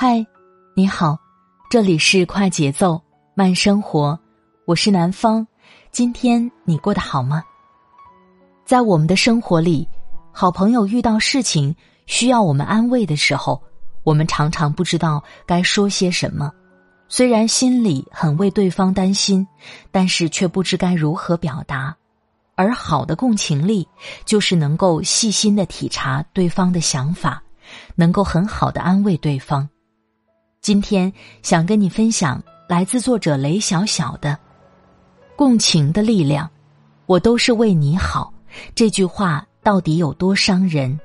嗨，你好，这里是快节奏慢生活，我是南方。今天你过得好吗？在我们的生活里，好朋友遇到事情需要我们安慰的时候，我们常常不知道该说些什么。虽然心里很为对方担心，但是却不知该如何表达。而好的共情力，就是能够细心的体察对方的想法，能够很好的安慰对方。今天想跟你分享来自作者雷小小的《共情的力量》，我都是为你好。这句话到底有多伤人？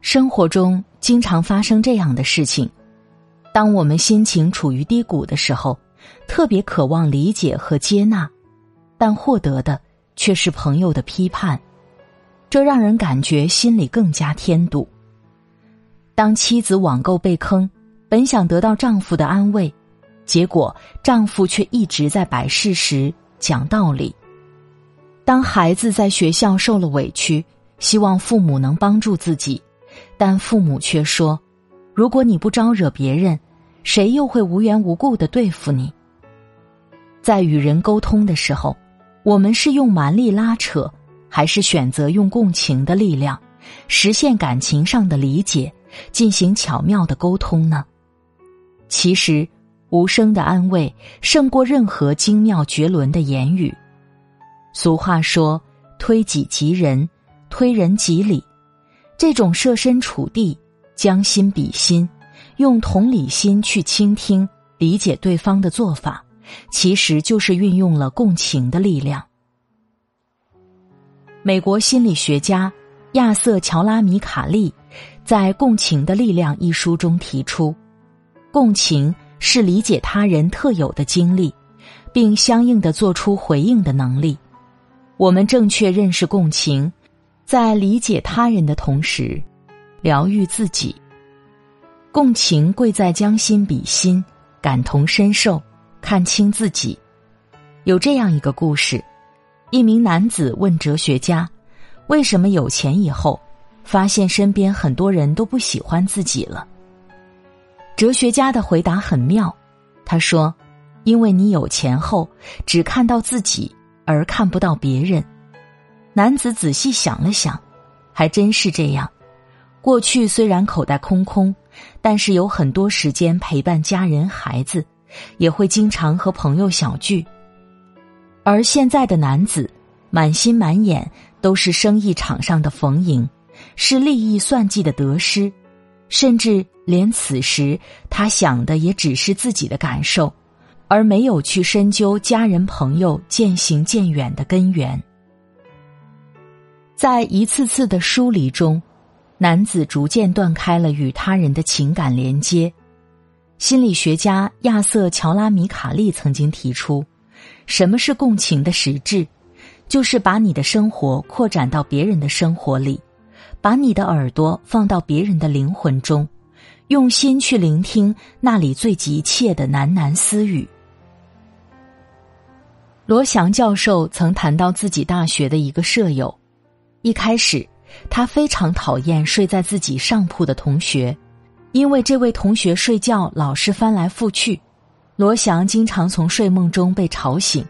生活中。经常发生这样的事情：当我们心情处于低谷的时候，特别渴望理解和接纳，但获得的却是朋友的批判，这让人感觉心里更加添堵。当妻子网购被坑，本想得到丈夫的安慰，结果丈夫却一直在摆事实、讲道理；当孩子在学校受了委屈，希望父母能帮助自己。但父母却说：“如果你不招惹别人，谁又会无缘无故的对付你？”在与人沟通的时候，我们是用蛮力拉扯，还是选择用共情的力量，实现感情上的理解，进行巧妙的沟通呢？其实，无声的安慰胜过任何精妙绝伦的言语。俗话说：“推己及人，推人及理。”这种设身处地、将心比心，用同理心去倾听、理解对方的做法，其实就是运用了共情的力量。美国心理学家亚瑟·乔拉米卡利在《共情的力量》一书中提出，共情是理解他人特有的经历，并相应的做出回应的能力。我们正确认识共情。在理解他人的同时，疗愈自己。共情贵在将心比心，感同身受，看清自己。有这样一个故事：一名男子问哲学家，为什么有钱以后，发现身边很多人都不喜欢自己了？哲学家的回答很妙，他说：“因为你有钱后，只看到自己，而看不到别人。”男子仔细想了想，还真是这样。过去虽然口袋空空，但是有很多时间陪伴家人、孩子，也会经常和朋友小聚。而现在的男子，满心满眼都是生意场上的逢迎，是利益算计的得失，甚至连此时他想的也只是自己的感受，而没有去深究家人朋友渐行渐远的根源。在一次次的疏离中，男子逐渐断开了与他人的情感连接。心理学家亚瑟·乔拉米卡利曾经提出，什么是共情的实质？就是把你的生活扩展到别人的生活里，把你的耳朵放到别人的灵魂中，用心去聆听那里最急切的喃喃私语。罗翔教授曾谈到自己大学的一个舍友。一开始，他非常讨厌睡在自己上铺的同学，因为这位同学睡觉老是翻来覆去，罗翔经常从睡梦中被吵醒。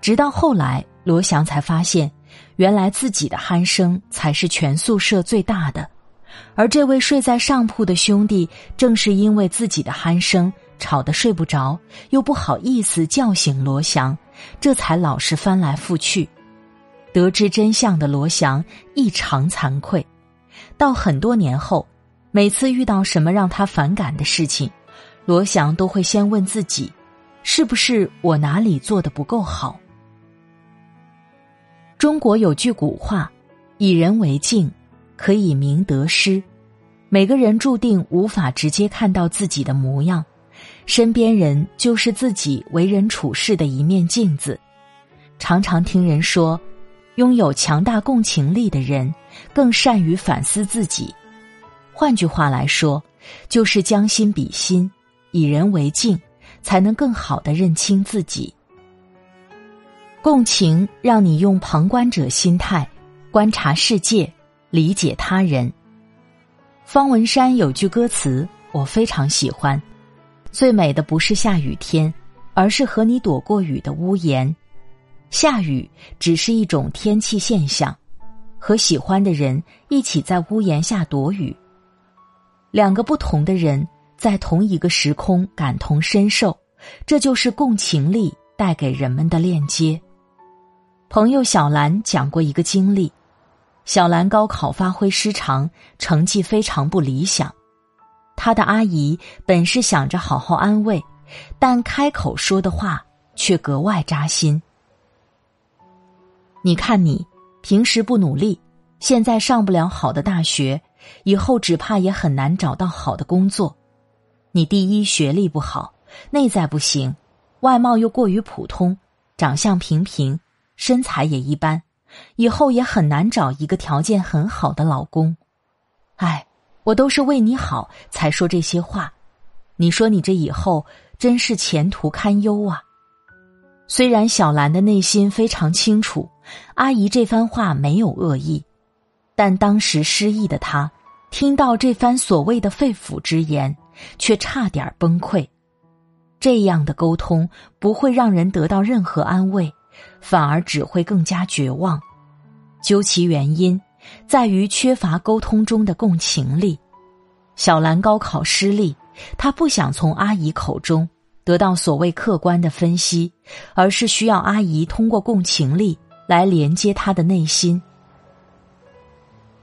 直到后来，罗翔才发现，原来自己的鼾声才是全宿舍最大的，而这位睡在上铺的兄弟，正是因为自己的鼾声吵得睡不着，又不好意思叫醒罗翔，这才老是翻来覆去。得知真相的罗翔异常惭愧，到很多年后，每次遇到什么让他反感的事情，罗翔都会先问自己：是不是我哪里做的不够好？中国有句古话：“以人为镜，可以明得失。”每个人注定无法直接看到自己的模样，身边人就是自己为人处事的一面镜子。常常听人说，拥有强大共情力的人更善于反思自己。换句话来说，就是将心比心，以人为镜，才能更好的认清自己。共情让你用旁观者心态观察世界，理解他人。方文山有句歌词我非常喜欢：“最美的不是下雨天，而是和你躲过雨的屋檐。下雨只是一种天气现象，和喜欢的人一起在屋檐下躲雨。两个不同的人在同一个时空感同身受，这就是共情力带给人们的链接。”朋友小兰讲过一个经历。小兰高考发挥失常，成绩非常不理想。她的阿姨本是想着好好安慰，但开口说的话却格外扎心。你看你平时不努力，现在上不了好的大学，以后只怕也很难找到好的工作。你第一学历不好，内在不行，外貌又过于普通，长相平平，身材也一般。以后也很难找一个条件很好的老公，哎，我都是为你好才说这些话。你说你这以后真是前途堪忧啊！虽然小兰的内心非常清楚，阿姨这番话没有恶意，但当时失意的她听到这番所谓的肺腑之言，却差点崩溃。这样的沟通不会让人得到任何安慰。反而只会更加绝望。究其原因，在于缺乏沟通中的共情力。小兰高考失利，她不想从阿姨口中得到所谓客观的分析，而是需要阿姨通过共情力来连接她的内心。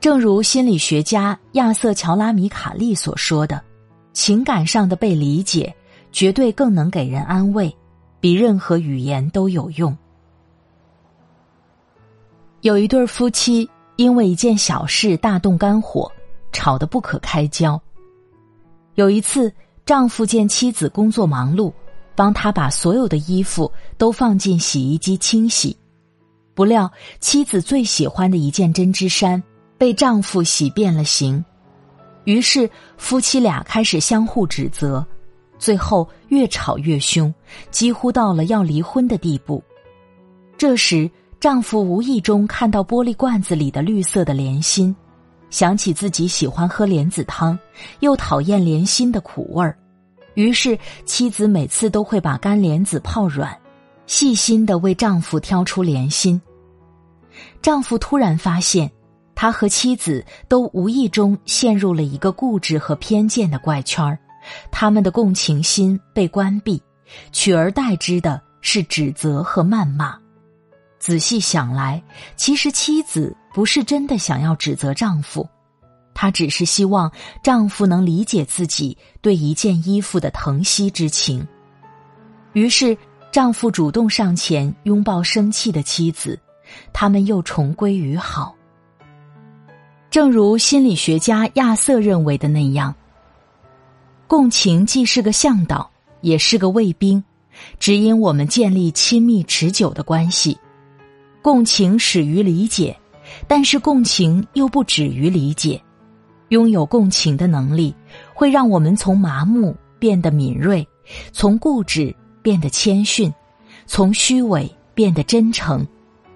正如心理学家亚瑟·乔拉米卡利所说的：“情感上的被理解，绝对更能给人安慰，比任何语言都有用。”有一对夫妻因为一件小事大动肝火，吵得不可开交。有一次，丈夫见妻子工作忙碌，帮他把所有的衣服都放进洗衣机清洗，不料妻子最喜欢的一件针织衫被丈夫洗变了形，于是夫妻俩开始相互指责，最后越吵越凶，几乎到了要离婚的地步。这时。丈夫无意中看到玻璃罐子里的绿色的莲心，想起自己喜欢喝莲子汤，又讨厌莲心的苦味儿，于是妻子每次都会把干莲子泡软，细心的为丈夫挑出莲心。丈夫突然发现，他和妻子都无意中陷入了一个固执和偏见的怪圈儿，他们的共情心被关闭，取而代之的是指责和谩骂。仔细想来，其实妻子不是真的想要指责丈夫，她只是希望丈夫能理解自己对一件衣服的疼惜之情。于是，丈夫主动上前拥抱生气的妻子，他们又重归于好。正如心理学家亚瑟认为的那样，共情既是个向导，也是个卫兵，指引我们建立亲密持久的关系。共情始于理解，但是共情又不止于理解。拥有共情的能力，会让我们从麻木变得敏锐，从固执变得谦逊，从虚伪变得真诚，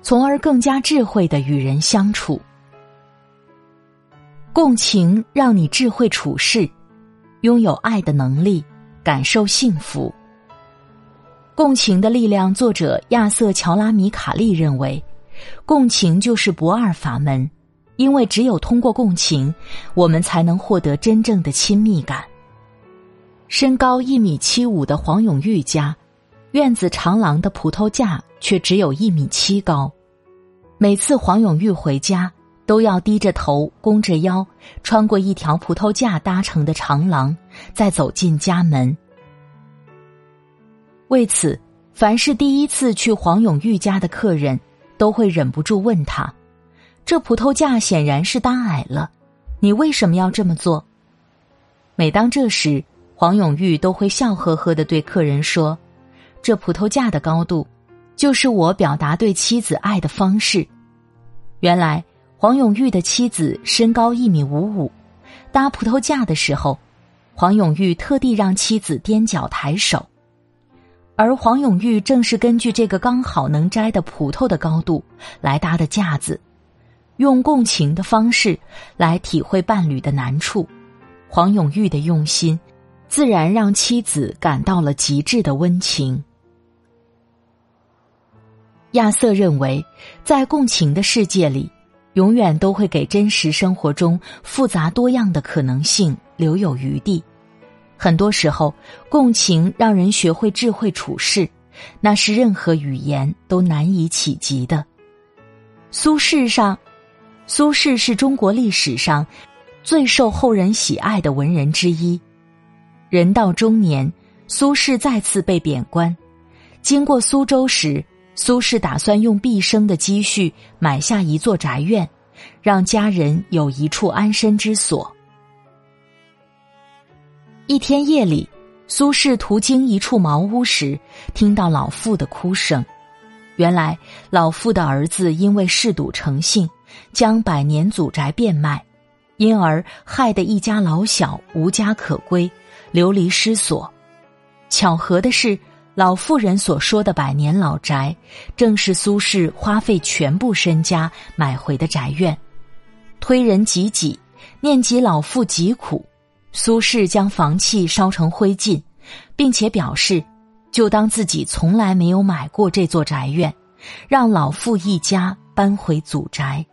从而更加智慧的与人相处。共情让你智慧处事，拥有爱的能力，感受幸福。共情的力量，作者亚瑟·乔拉米卡利认为，共情就是不二法门，因为只有通过共情，我们才能获得真正的亲密感。身高一米七五的黄永玉家，院子长廊的葡萄架却只有一米七高。每次黄永玉回家，都要低着头、弓着腰，穿过一条葡萄架搭成的长廊，再走进家门。为此，凡是第一次去黄永玉家的客人，都会忍不住问他：“这葡萄架显然是搭矮了，你为什么要这么做？”每当这时，黄永玉都会笑呵呵的对客人说：“这葡萄架的高度，就是我表达对妻子爱的方式。”原来黄永玉的妻子身高一米五五，搭葡萄架的时候，黄永玉特地让妻子踮脚抬手，而黄永玉正是根据这个刚好能摘的葡萄的高度来搭的架子，用共情的方式来体会伴侣的难处。黄永玉的用心，自然让妻子感到了极致的温情。亚瑟认为，在共情的世界里，永远都会给真实生活中复杂多样的可能性留有余地。很多时候，共情让人学会智慧处事，那是任何语言都难以企及的。苏轼上，苏轼是中国历史上最受后人喜爱的文人之一。人到中年，苏轼再次被贬官，经过苏州时。苏轼打算用毕生的积蓄买下一座宅院，让家人有一处安身之所。一天夜里，苏轼途经一处茅屋时，听到老妇的哭声。原来，老妇的儿子因为嗜赌成性，将百年祖宅变卖，因而害得一家老小无家可归，流离失所。巧合的是。老妇人所说的百年老宅，正是苏轼花费全部身家买回的宅院。推人及己，念及老妇疾苦，苏轼将房契烧成灰烬，并且表示，就当自己从来没有买过这座宅院，让老妇一家搬回祖宅。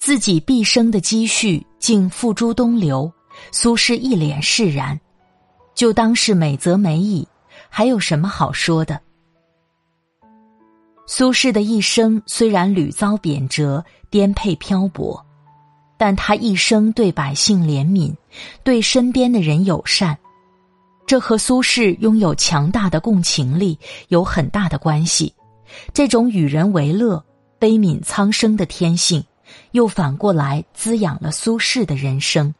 自己毕生的积蓄竟付诸东流，苏轼一脸释然，就当是美则美矣。还有什么好说的？苏轼的一生虽然屡遭贬谪、颠沛漂泊，但他一生对百姓怜悯，对身边的人友善，这和苏轼拥有强大的共情力有很大的关系。这种与人为乐、悲悯苍生的天性，又反过来滋养了苏轼的人生。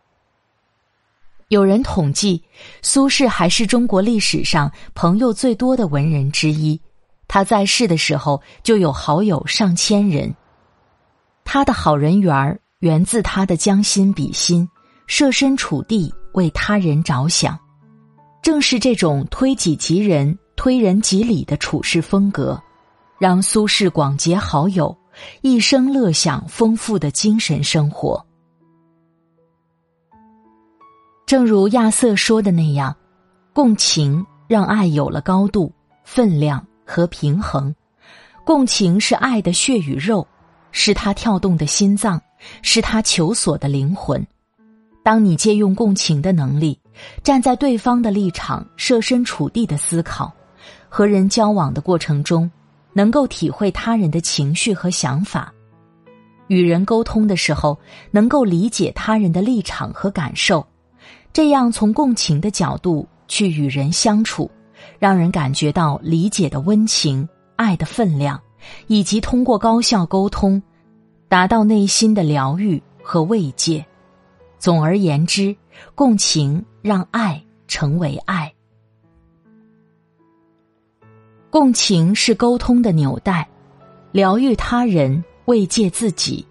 有人统计，苏轼还是中国历史上朋友最多的文人之一。他在世的时候就有好友上千人。他的好人缘儿源自他的将心比心、设身处地为他人着想。正是这种推己及人、推人及理的处事风格，让苏轼广结好友，一生乐享丰富的精神生活。正如亚瑟说的那样，共情让爱有了高度、分量和平衡。共情是爱的血与肉，是他跳动的心脏，是他求索的灵魂。当你借用共情的能力，站在对方的立场，设身处地的思考，和人交往的过程中，能够体会他人的情绪和想法，与人沟通的时候，能够理解他人的立场和感受。这样从共情的角度去与人相处，让人感觉到理解的温情、爱的分量，以及通过高效沟通，达到内心的疗愈和慰藉。总而言之，共情让爱成为爱。共情是沟通的纽带，疗愈他人，慰藉自己。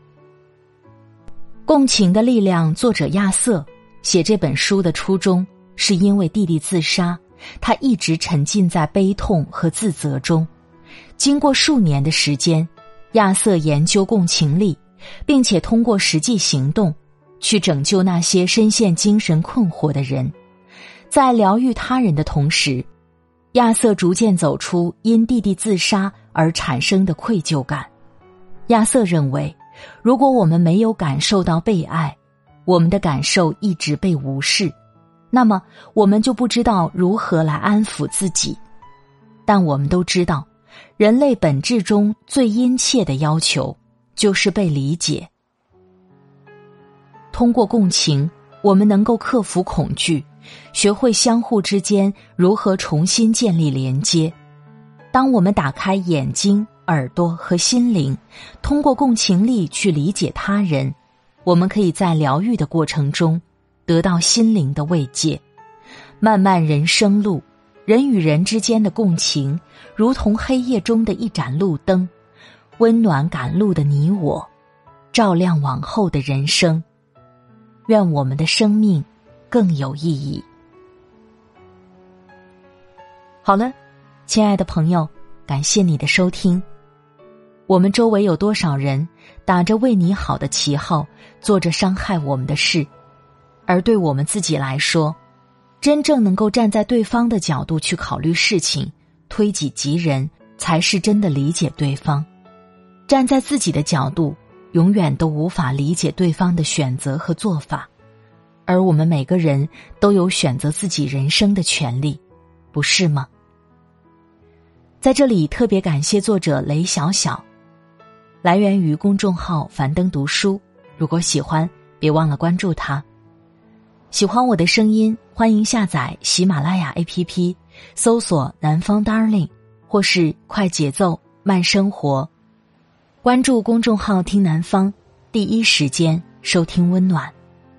共情的力量，作者亚瑟。写这本书的初衷，是因为弟弟自杀，他一直沉浸在悲痛和自责中。经过数年的时间，亚瑟研究共情力，并且通过实际行动，去拯救那些深陷精神困惑的人。在疗愈他人的同时，亚瑟逐渐走出因弟弟自杀而产生的愧疚感。亚瑟认为，如果我们没有感受到被爱，我们的感受一直被无视，那么我们就不知道如何来安抚自己。但我们都知道，人类本质中最殷切的要求就是被理解。通过共情，我们能够克服恐惧，学会相互之间如何重新建立连接。当我们打开眼睛、耳朵和心灵，通过共情力去理解他人，我们可以在疗愈的过程中得到心灵的慰藉。漫漫人生路，人与人之间的共情，如同黑夜中的一盏路灯，温暖赶路的你我，照亮往后的人生。愿我们的生命更有意义。好了，亲爱的朋友，感谢你的收听。我们周围有多少人打着为你好的旗号，做着伤害我们的事？而对我们自己来说，真正能够站在对方的角度去考虑事情，推己及人，才是真的理解对方。站在自己的角度，永远都无法理解对方的选择和做法。而我们每个人都有选择自己人生的权利，不是吗？在这里特别感谢作者雷小小，来源于公众号樊登读书。如果喜欢，别忘了关注他。喜欢我的声音，欢迎下载喜马拉雅 APP，搜索“南方 Darling” 或是“快节奏慢生活”，关注公众号“听南方”，第一时间收听温暖。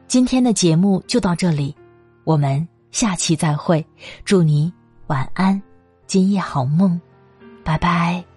今天的节目就到这里，我们下期再会。祝你晚安，今夜好梦。拜拜。